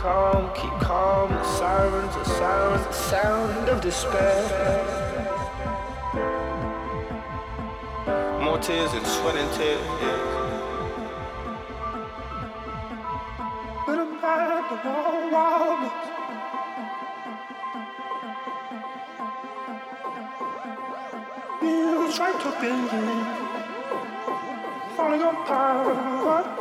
Calm, keep calm, the sirens, the sirens, the sound of despair. More tears and sweat and tears. But I'm mad, I'm all. You tried to bend me, falling apart.